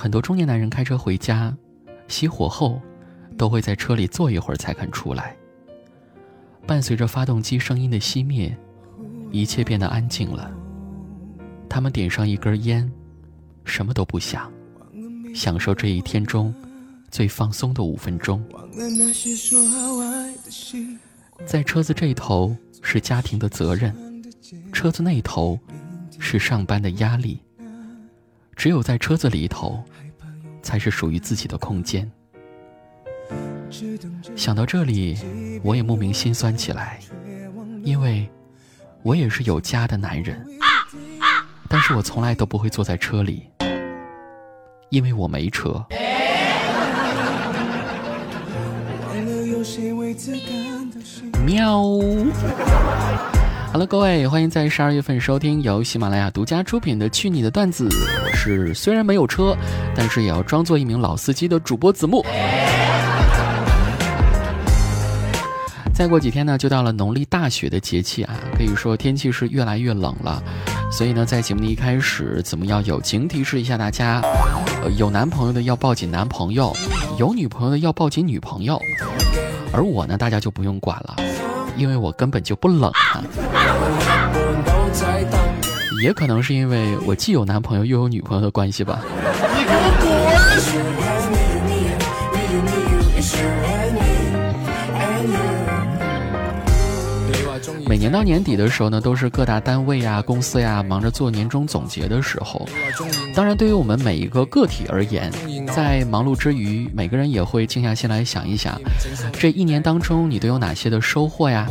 很多中年男人开车回家，熄火后，都会在车里坐一会儿才肯出来。伴随着发动机声音的熄灭，一切变得安静了。他们点上一根烟，什么都不想，享受这一天中最放松的五分钟。在车子这头是家庭的责任，车子那头是上班的压力。只有在车子里头，才是属于自己的空间。想到这里，我也莫名心酸起来，因为，我也是有家的男人，但是我从来都不会坐在车里，因为我没车。喵。好了各位，欢迎在十二月份收听由喜马拉雅独家出品的《去你的段子》。我是虽然没有车，但是也要装作一名老司机的主播子木。再过几天呢，就到了农历大雪的节气啊，可以说天气是越来越冷了。所以呢，在节目的一开始，子木要友情提示一下大家：呃，有男朋友的要抱紧男朋友，有女朋友的要抱紧女朋友。而我呢，大家就不用管了。因为我根本就不冷啊，也可能是因为我既有男朋友又有女朋友的关系吧。你给我滚！每年到年底的时候呢，都是各大单位呀、公司呀忙着做年终总结的时候。当然，对于我们每一个个体而言，在忙碌之余，每个人也会静下心来想一想，这一年当中你都有哪些的收获呀？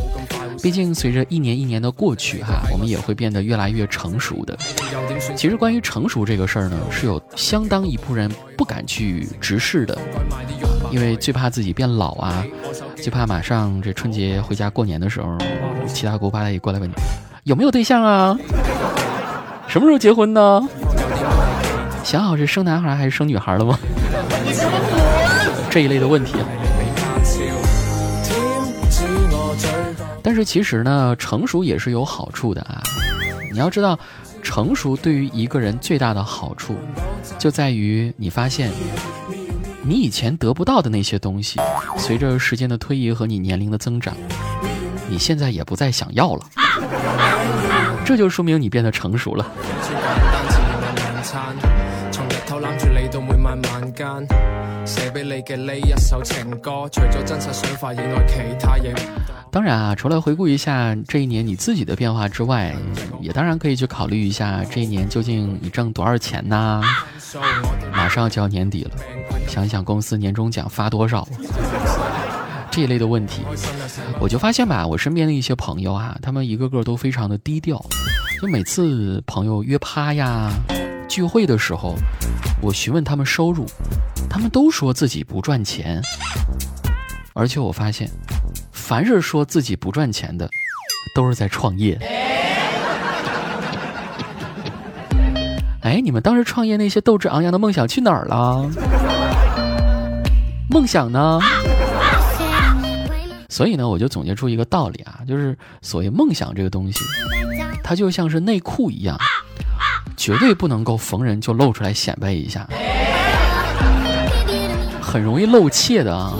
毕竟随着一年一年的过去，哈，我们也会变得越来越成熟的。其实，关于成熟这个事儿呢，是有相当一部分人不敢去直视的，因为最怕自己变老啊。最怕马上这春节回家过年的时候，七大姑八大姨过来问你有没有对象啊？什么时候结婚呢？想好是生男孩还是生女孩了吗？这一类的问题。啊是其实呢，成熟也是有好处的啊。你要知道，成熟对于一个人最大的好处，就在于你发现。你以前得不到的那些东西，随着时间的推移和你年龄的增长，你现在也不再想要了，这就说明你变得成熟了。从日头揽住你到每晚晚间，写俾你嘅呢一首情歌，除咗真实想法以外，其他嘢当然啊，除了回顾一下这一年你自己的变化之外，也当然可以去考虑一下这一年究竟你挣多少钱呢？马上就要年底了，想想公司年终奖发多少，这一类的问题，我就发现吧，我身边的一些朋友啊，他们一个个都非常的低调，就每次朋友约趴呀、聚会的时候，我询问他们收入，他们都说自己不赚钱，而且我发现，凡是说自己不赚钱的，都是在创业。哎，你们当时创业那些斗志昂扬的梦想去哪儿了？梦想呢？所以呢，我就总结出一个道理啊，就是所谓梦想这个东西，它就像是内裤一样，绝对不能够逢人就露出来显摆一下，很容易露怯的啊。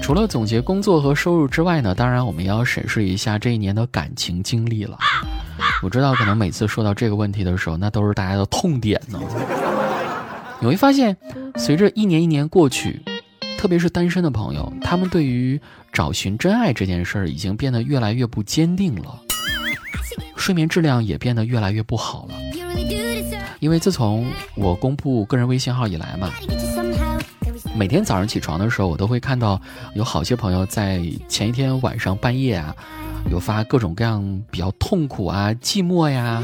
除了总结工作和收入之外呢，当然我们也要审视一下这一年的感情经历了。我知道，可能每次说到这个问题的时候，那都是大家的痛点呢。你会发现，随着一年一年过去，特别是单身的朋友，他们对于找寻真爱这件事儿已经变得越来越不坚定了，睡眠质量也变得越来越不好了。因为自从我公布个人微信号以来嘛。每天早上起床的时候，我都会看到有好些朋友在前一天晚上半夜啊，有发各种各样比较痛苦啊、寂寞呀、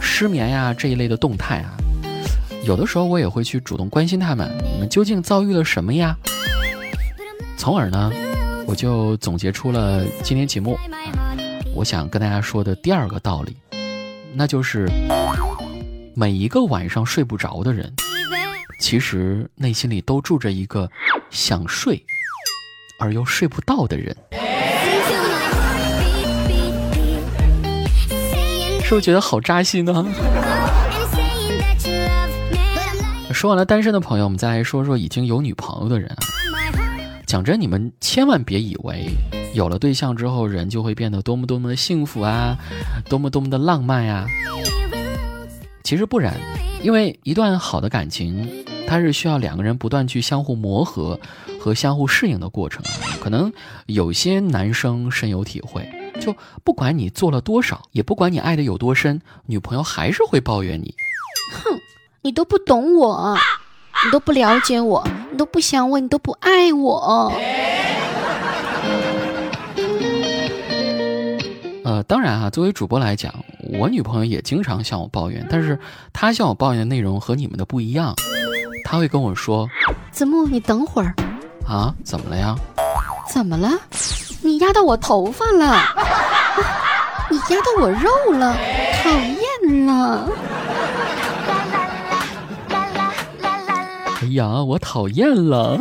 失眠呀这一类的动态啊。有的时候我也会去主动关心他们，你们究竟遭遇了什么呀？从而呢，我就总结出了今天节目，我想跟大家说的第二个道理，那就是每一个晚上睡不着的人，其实内心里都住着一个想睡而又睡不到的人，是不是觉得好扎心呢？说完了单身的朋友，我们再来说说已经有女朋友的人。讲真，你们千万别以为有了对象之后，人就会变得多么多么的幸福啊，多么多么的浪漫呀。其实不然，因为一段好的感情，它是需要两个人不断去相互磨合和相互适应的过程。可能有些男生深有体会，就不管你做了多少，也不管你爱的有多深，女朋友还是会抱怨你。哼，你都不懂我。你都不了解我，你都不想我，你都不爱我。呃，当然啊，作为主播来讲，我女朋友也经常向我抱怨，但是她向我抱怨的内容和你们的不一样。她会跟我说：“子木，你等会儿。”啊？怎么了呀？怎么了？你压到我头发了！你压到我肉了！讨厌了！哎呀，我讨厌了。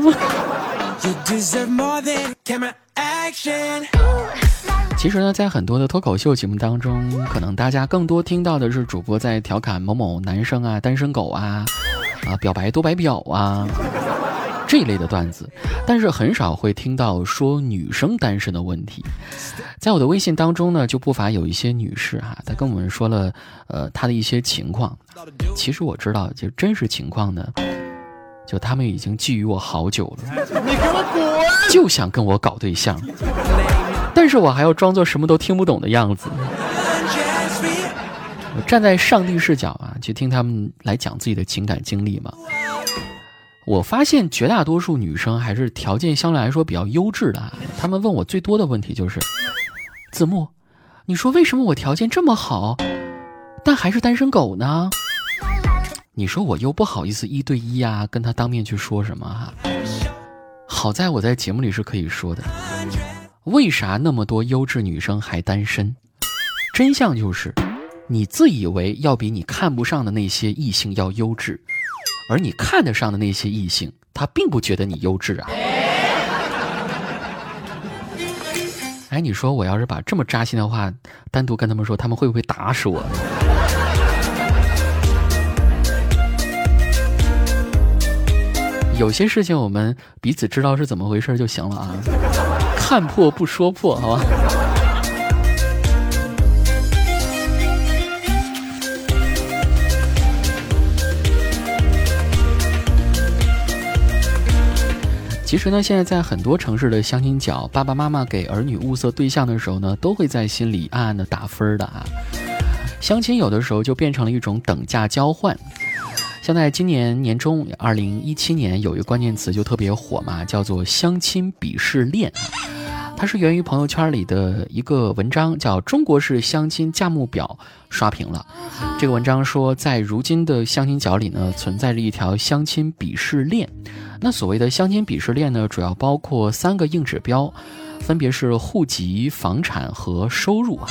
其实呢，在很多的脱口秀节目当中，可能大家更多听到的是主播在调侃某某男生啊、单身狗啊、啊表白多白表啊这一类的段子，但是很少会听到说女生单身的问题。在我的微信当中呢，就不乏有一些女士哈，她跟我们说了呃她的一些情况。其实我知道，就真实情况呢。就他们已经觊觎我好久了，你给我滚！就想跟我搞对象，但是我还要装作什么都听不懂的样子。我站在上帝视角啊，去听他们来讲自己的情感经历嘛。我发现绝大多数女生还是条件相对来说比较优质的。啊他们问我最多的问题就是：子木，你说为什么我条件这么好，但还是单身狗呢？你说我又不好意思一对一啊，跟他当面去说什么哈？好在我在节目里是可以说的。为啥那么多优质女生还单身？真相就是，你自以为要比你看不上的那些异性要优质，而你看得上的那些异性，他并不觉得你优质啊。哎，你说我要是把这么扎心的话单独跟他们说，他们会不会打死我？有些事情我们彼此知道是怎么回事就行了啊，看破不说破，好吧？其实呢，现在在很多城市的相亲角，爸爸妈妈给儿女物色对象的时候呢，都会在心里暗暗的打分的啊。相亲有的时候就变成了一种等价交换。像在今年年中，二零一七年有一个关键词就特别火嘛，叫做“相亲鄙视链”。它是源于朋友圈里的一个文章，叫《中国式相亲价目表》刷屏了。这个文章说，在如今的相亲角里呢，存在着一条相亲鄙视链。那所谓的相亲鄙视链呢，主要包括三个硬指标，分别是户籍、房产和收入啊。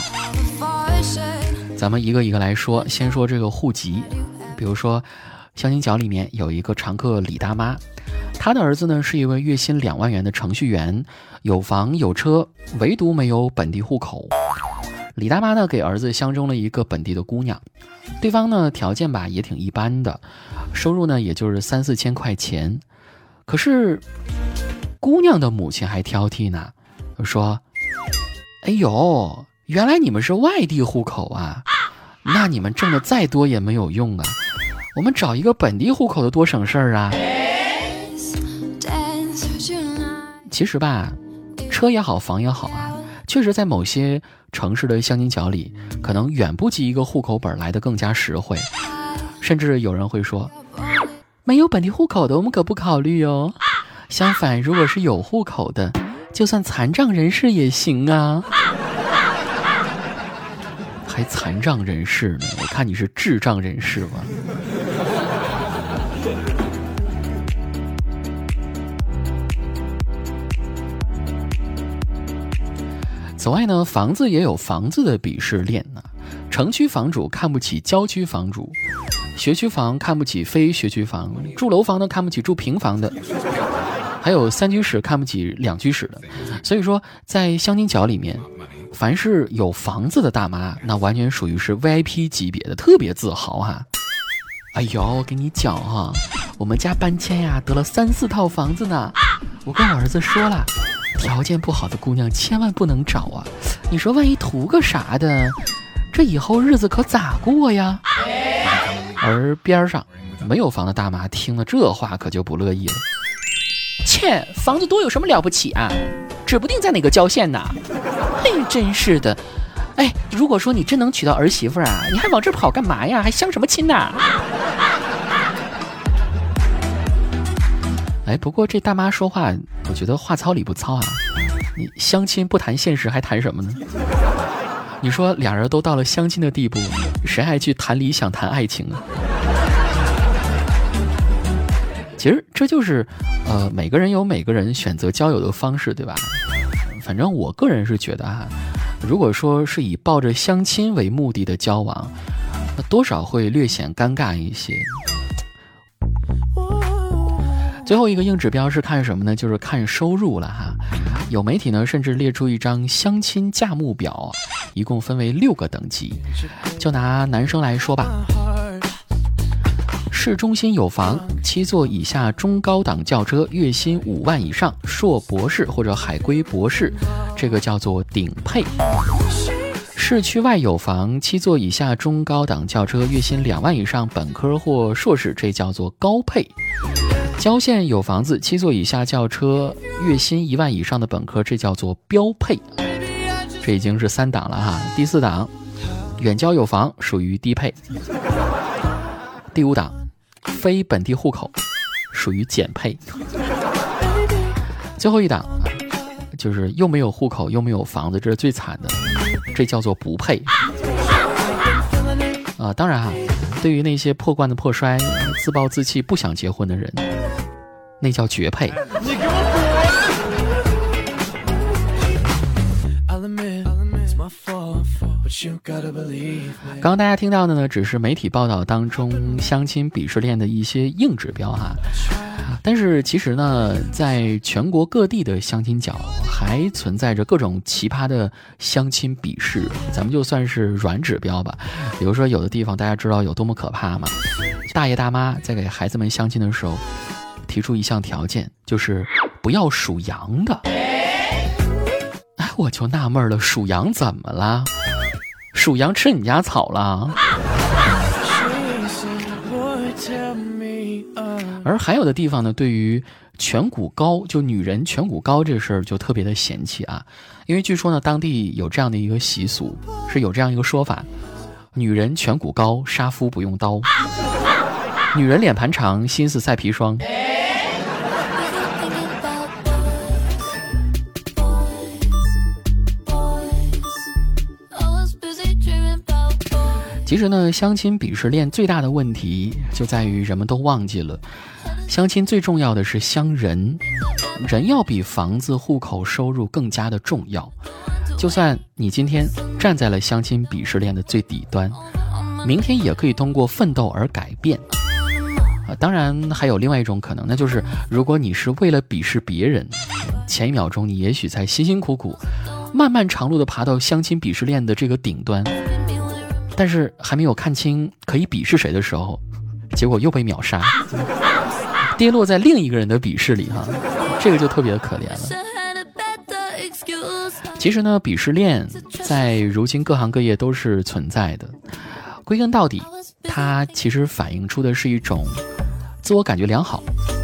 咱们一个一个来说，先说这个户籍，比如说。相亲角里面有一个常客李大妈，她的儿子呢是一位月薪两万元的程序员，有房有车，唯独没有本地户口。李大妈呢给儿子相中了一个本地的姑娘，对方呢条件吧也挺一般的，收入呢也就是三四千块钱。可是姑娘的母亲还挑剔呢，说：“哎呦，原来你们是外地户口啊，那你们挣的再多也没有用啊。”我们找一个本地户口的多省事儿啊！其实吧，车也好，房也好啊，确实在某些城市的相亲角里，可能远不及一个户口本来的更加实惠。甚至有人会说，没有本地户口的，我们可不考虑哦。相反，如果是有户口的，就算残障人士也行啊。还残障人士呢？我看你是智障人士吧。此外呢，房子也有房子的鄙视链呢。城区房主看不起郊区房主，学区房看不起非学区房，住楼房呢看不起住平房的，还有三居室看不起两居室的。所以说，在相亲角里面，凡是有房子的大妈，那完全属于是 VIP 级别的，特别自豪哈。哎呦，我跟你讲哈，我们家搬迁呀，得了三四套房子呢。我跟我儿子说了，条件不好的姑娘千万不能找啊。你说万一图个啥的，这以后日子可咋过呀？而边上没有房的大妈听了这话，可就不乐意了。切，房子多有什么了不起啊？指不定在哪个郊县呢。嘿，真是的。哎，如果说你真能娶到儿媳妇啊，你还往这跑干嘛呀？还相什么亲呐？哎，不过这大妈说话，我觉得话糙理不糙啊。你相亲不谈现实，还谈什么呢？你说俩人都到了相亲的地步，谁还去谈理想、谈爱情啊？其实这就是，呃，每个人有每个人选择交友的方式，对吧？反正我个人是觉得啊。如果说是以抱着相亲为目的的交往，那多少会略显尴尬一些。最后一个硬指标是看什么呢？就是看收入了哈。有媒体呢甚至列出一张相亲价目表，一共分为六个等级。就拿男生来说吧，市中心有房，七座以下中高档轿车，月薪五万以上，硕博士或者海归博士。这个叫做顶配，市区外有房，七座以下中高档轿车，月薪两万以上，本科或硕士，这叫做高配。郊县有房子，七座以下轿车，月薪一万以上的本科，这叫做标配。这已经是三档了哈，第四档，远郊有房，属于低配。第五档，非本地户口，属于减配。最后一档。就是又没有户口又没有房子，这是最惨的，这叫做不配。啊，当然哈，对于那些破罐子破摔、自暴自弃、不想结婚的人，那叫绝配。刚刚大家听到的呢，只是媒体报道当中相亲鄙视链的一些硬指标哈。但是其实呢，在全国各地的相亲角还存在着各种奇葩的相亲鄙视，咱们就算是软指标吧。比如说，有的地方大家知道有多么可怕吗？大爷大妈在给孩子们相亲的时候，提出一项条件，就是不要属羊的。哎，我就纳闷了，属羊怎么了？属羊吃你家草了？而还有的地方呢，对于颧骨高，就女人颧骨高这事儿就特别的嫌弃啊，因为据说呢，当地有这样的一个习俗，是有这样一个说法：女人颧骨高，杀夫不用刀；女人脸盘长，心思赛砒霜。其实呢，相亲鄙视链最大的问题就在于人们都忘记了，相亲最重要的是相人，人要比房子、户口、收入更加的重要。就算你今天站在了相亲鄙视链的最底端，明天也可以通过奋斗而改变。啊，当然还有另外一种可能，那就是如果你是为了鄙视别人，前一秒钟你也许在辛辛苦苦、漫漫长路的爬到相亲鄙视链的这个顶端。但是还没有看清可以鄙视谁的时候，结果又被秒杀，跌落在另一个人的鄙视里哈，这个就特别的可怜了。其实呢，鄙视链在如今各行各业都是存在的，归根到底，它其实反映出的是一种自我感觉良好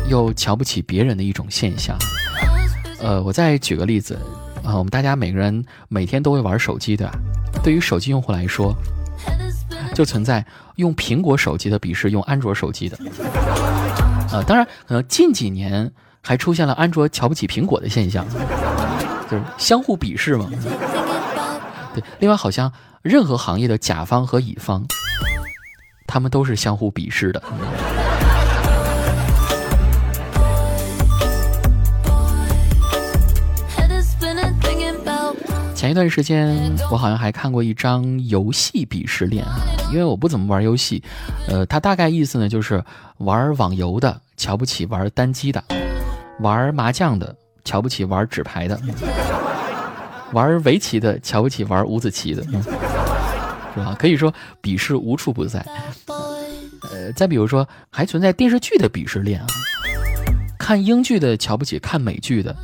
又瞧不起别人的一种现象。呃，我再举个例子啊，我们大家每个人每天都会玩手机，对吧？对于手机用户来说。就存在用苹果手机的鄙视用安卓手机的，啊，当然可能近几年还出现了安卓瞧不起苹果的现象，就是相互鄙视嘛。对，另外好像任何行业的甲方和乙方，他们都是相互鄙视的。前一段时间，我好像还看过一张游戏鄙视链啊，因为我不怎么玩游戏，呃，它大概意思呢就是玩网游的瞧不起玩单机的，玩麻将的瞧不起玩纸牌的，玩围棋的瞧不起玩五子棋的，是吧？可以说鄙视无处不在。呃，再比如说，还存在电视剧的鄙视链啊，看英剧的瞧不起看美剧的，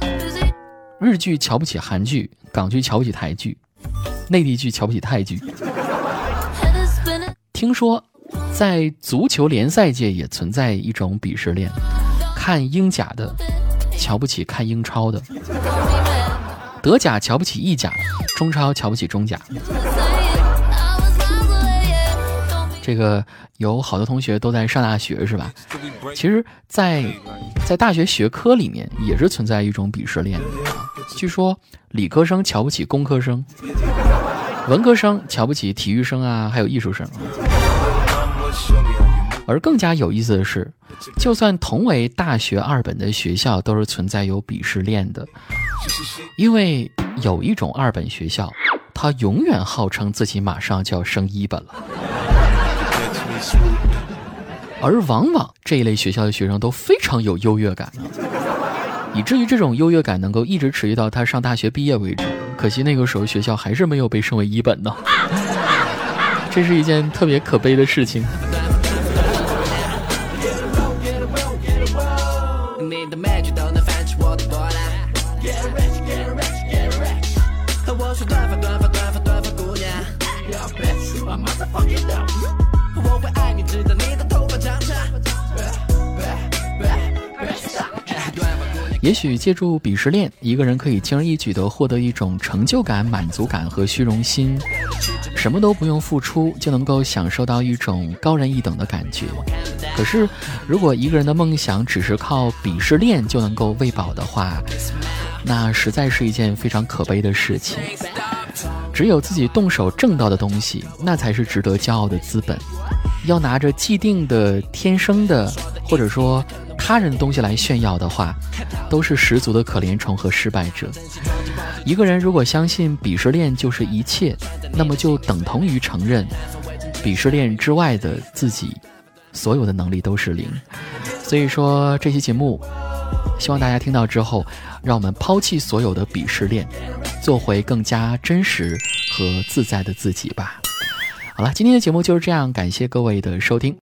日剧瞧不起韩剧，港剧瞧不起台剧，内地剧瞧不起泰剧。听说，在足球联赛界也存在一种鄙视链，看英甲的瞧不起看英超的。德甲瞧不起意甲，中超瞧不起中甲。这个有好多同学都在上大学是吧？其实，在在大学学科里面也是存在一种鄙视链的。据说理科生瞧不起工科生，文科生瞧不起体育生啊，还有艺术生。而更加有意思的是，就算同为大学二本的学校，都是存在有鄙视链的。因为有一种二本学校，他永远号称自己马上就要升一本了，而往往这一类学校的学生都非常有优越感，以至于这种优越感能够一直持续到他上大学毕业为止。可惜那个时候学校还是没有被升为一本呢，这是一件特别可悲的事情。也许借助鄙视链，一个人可以轻而易举地获得一种成就感、满足感和虚荣心，什么都不用付出就能够享受到一种高人一等的感觉。可是，如果一个人的梦想只是靠鄙视链就能够喂饱的话，那实在是一件非常可悲的事情。只有自己动手挣到的东西，那才是值得骄傲的资本。要拿着既定的、天生的，或者说他人的东西来炫耀的话，都是十足的可怜虫和失败者。一个人如果相信鄙视链就是一切，那么就等同于承认鄙视链之外的自己，所有的能力都是零。所以说，这期节目，希望大家听到之后，让我们抛弃所有的鄙视链，做回更加真实和自在的自己吧。好了，今天的节目就是这样，感谢各位的收听。